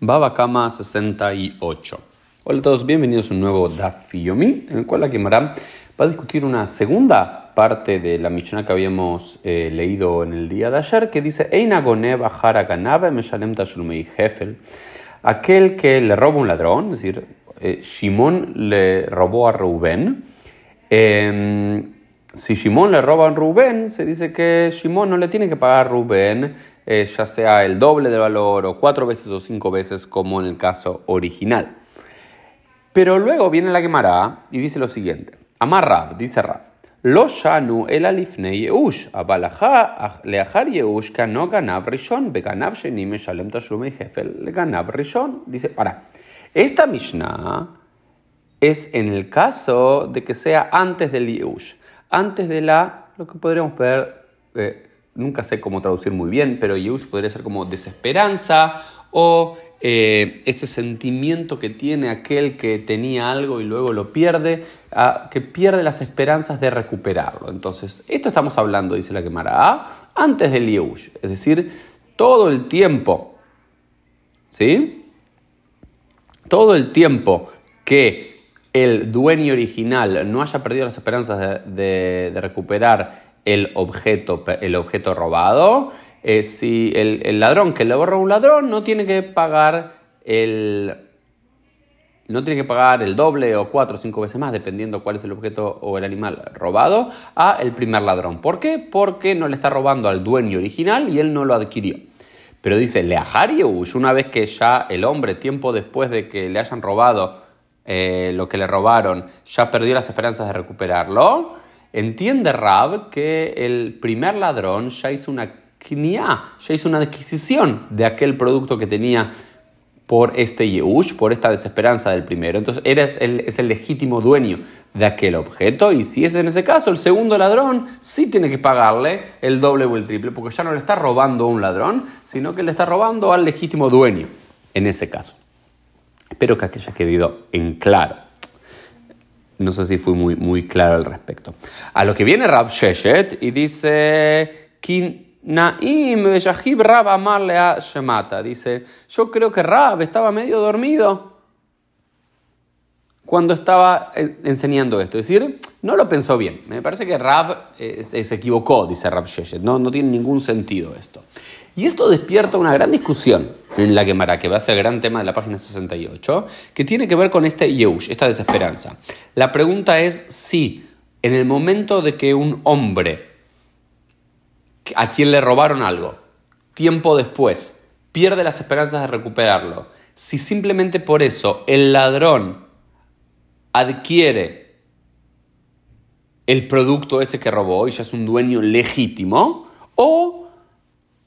Baba Kama 68. Hola a todos, bienvenidos a un nuevo Daf Yomi, en el cual la Gemara va a discutir una segunda parte de la Mishnah que habíamos eh, leído en el día de ayer, que dice Hefel. Aquel que le roba un ladrón, es decir, eh, Shimon le robó a Reuben. Em, si Shimon le roba a Rubén, se dice que Shimon no le tiene que pagar a Rubén eh, ya sea el doble del valor o cuatro veces o cinco veces como en el caso original. Pero luego viene la Gemara y dice lo siguiente. Amar Rab, dice Rab. Lo shanu el alifne yeush, leachar yeush kano ganav rishon, beganav sheni meshalem tashlumei hefel, le ganav rishon. Dice, para, esta Mishnah es en el caso de que sea antes del yeush, antes de la, lo que podríamos ver, eh, nunca sé cómo traducir muy bien, pero Yush podría ser como desesperanza o eh, ese sentimiento que tiene aquel que tenía algo y luego lo pierde, que pierde las esperanzas de recuperarlo. Entonces, esto estamos hablando, dice la Gemara, antes del Yush, es decir, todo el tiempo, ¿sí? Todo el tiempo que el dueño original no haya perdido las esperanzas de recuperar el objeto, el objeto robado. Eh, si el, ladrón que le borra un ladrón no tiene que pagar el no tiene que pagar el doble o cuatro o cinco veces más, dependiendo cuál es el objeto o el animal robado, a el primer ladrón. ¿Por qué? Porque no le está robando al dueño original y él no lo adquirió. Pero dice, Leahariush, una vez que ya el hombre, tiempo después de que le hayan robado eh, lo que le robaron, ya perdió las esperanzas de recuperarlo, Entiende Rab que el primer ladrón ya hizo una ya hizo una adquisición de aquel producto que tenía por este Yehush, por esta desesperanza del primero. Entonces, eres el, es el legítimo dueño de aquel objeto. Y si es en ese caso, el segundo ladrón sí tiene que pagarle el doble o el triple, porque ya no le está robando a un ladrón, sino que le está robando al legítimo dueño en ese caso. Espero que haya quedado en claro. No sé si fui muy, muy claro al respecto. A lo que viene Rab Sheshet y dice, Naim Rab amarle a Shemata. Dice, yo creo que Rab estaba medio dormido cuando estaba enseñando esto. Es decir, no lo pensó bien. Me parece que Rab eh, se equivocó, dice Rab Sheshet. No, no tiene ningún sentido esto. Y esto despierta una gran discusión en la Gemara, que va a ser el gran tema de la página 68, que tiene que ver con este Yehush, esta desesperanza. La pregunta es si en el momento de que un hombre a quien le robaron algo, tiempo después, pierde las esperanzas de recuperarlo, si simplemente por eso el ladrón adquiere el producto ese que robó y ya es un dueño legítimo, o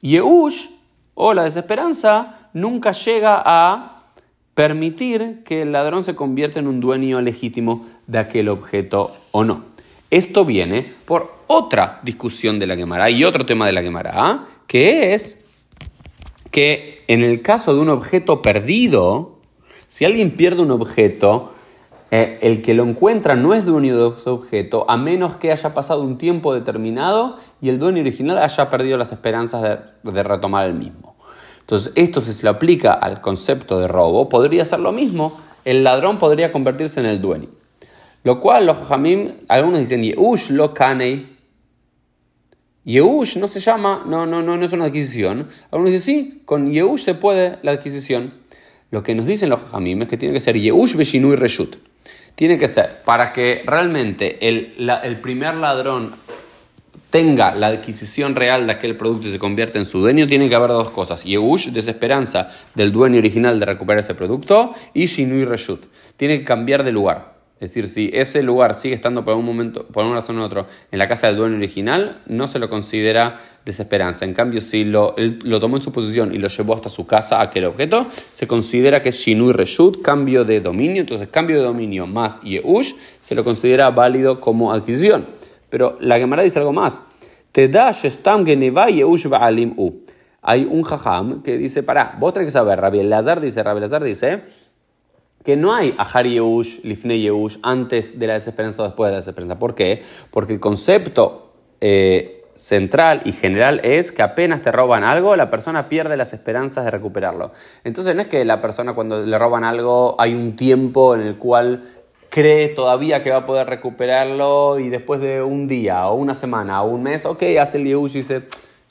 Yehush, o la desesperanza, nunca llega a permitir que el ladrón se convierta en un dueño legítimo de aquel objeto o no. Esto viene por otra discusión de la Gemara y otro tema de la Gemara, que es que en el caso de un objeto perdido, si alguien pierde un objeto, eh, el que lo encuentra no es dueño de ese objeto a menos que haya pasado un tiempo determinado y el dueño original haya perdido las esperanzas de, retomar el mismo. Entonces, esto si se lo aplica al concepto de robo, podría ser lo mismo. El ladrón podría convertirse en el dueño. Lo cual los jajamim, algunos dicen Yehush lo kanei. Yehush no se llama, no, no, no, no es una adquisición. Algunos dicen sí, con Yehush se puede la adquisición. Lo que nos dicen los jajamim es que tiene que ser Yehush beshinui reshut tiene que ser para que realmente el, primer ladrón tenga la adquisición real de aquel producto y se convierta en su dueño, tiene que haber dos cosas. Yehush, desesperanza del dueño original de recuperar ese producto, y Shinui Reshut. Tiene que cambiar de lugar. Es decir, si ese lugar sigue estando por un momento, por una razón u otra, en la casa del dueño original, no se lo considera desesperanza. En cambio, si lo, él lo tomó en su posición y lo llevó hasta su casa, aquel objeto, se considera que es Shinui Reshut, cambio de dominio. Entonces, cambio de dominio más Yehush se lo considera válido como adquisición. Pero la Gemara dice algo más. Te da Yehush Ba'alim U. Hay un jajam que dice, para, vos tenés que saber, Rabbi Lazar dice, Rabbi Lazar dice, que no hay Ahar Yehush, Lifne Yehush, antes de la desesperanza o después de la desesperanza. ¿Por qué? Porque el concepto eh, central y general es que apenas te roban algo, la persona pierde las esperanzas de recuperarlo. Entonces no es que la persona cuando le roban algo hay un tiempo en el cual cree todavía que va a poder recuperarlo y después de un día o una semana o un mes, ok, hace el Yehush y dice,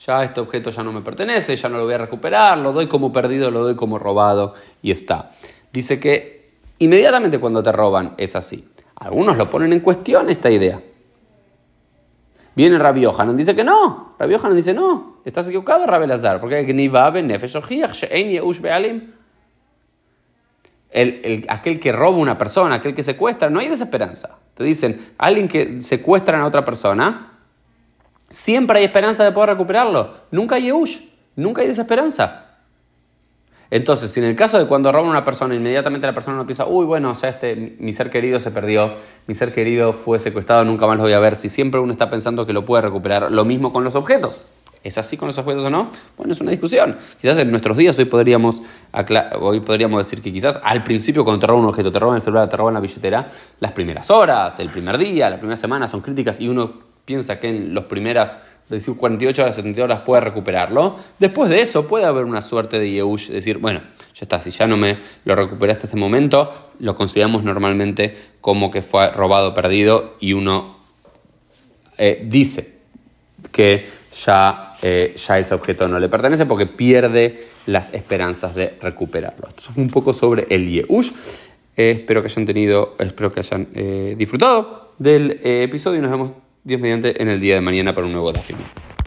ya este objeto ya no me pertenece, ya no lo voy a recuperar, lo doy como perdido, lo doy como robado y está. Dice que inmediatamente cuando te roban es así. Algunos lo ponen en cuestión esta idea. Viene Rabbi Yohanan, dice que no. Rabbi Yohanan dice no. Estás equivocado, Rabbi Lazar. Porque el, el, aquel que roba una persona, aquel que secuestra, no hay desesperanza. Te dicen, alguien que secuestra a otra persona, siempre hay esperanza de poder recuperarlo. Nunca hay Yehush, nunca hay desesperanza. Entonces, si en el caso de cuando roban una persona, inmediatamente la persona no piensa, uy, bueno, o sea, este, mi ser querido se perdió, mi ser querido fue secuestrado, nunca más lo voy a ver, si siempre uno está pensando que lo puede recuperar, lo mismo con los objetos. ¿Es así con los objetos o no? Bueno, es una discusión. Quizás en nuestros días hoy podríamos, hoy podríamos decir que quizás al principio cuando te roban un objeto, te roban el celular, te roban la billetera, las primeras horas, el primer día, la primera semana son críticas y uno piensa que en las primeras decir 48 horas, 72 horas puede recuperarlo. Después de eso puede haber una suerte de Yehush, decir, bueno, ya está, si ya no me lo recuperé hasta este momento, lo consideramos normalmente como que fue robado, perdido y uno eh, dice que ya, eh, ya ese objeto no le pertenece porque pierde las esperanzas de recuperarlo. Esto fue un poco sobre el Yehush. Eh, espero que hayan tenido, espero que hayan disfrutado del episodio y nos vemos Dios mediante en el día de mañana para un nuevo Dafim.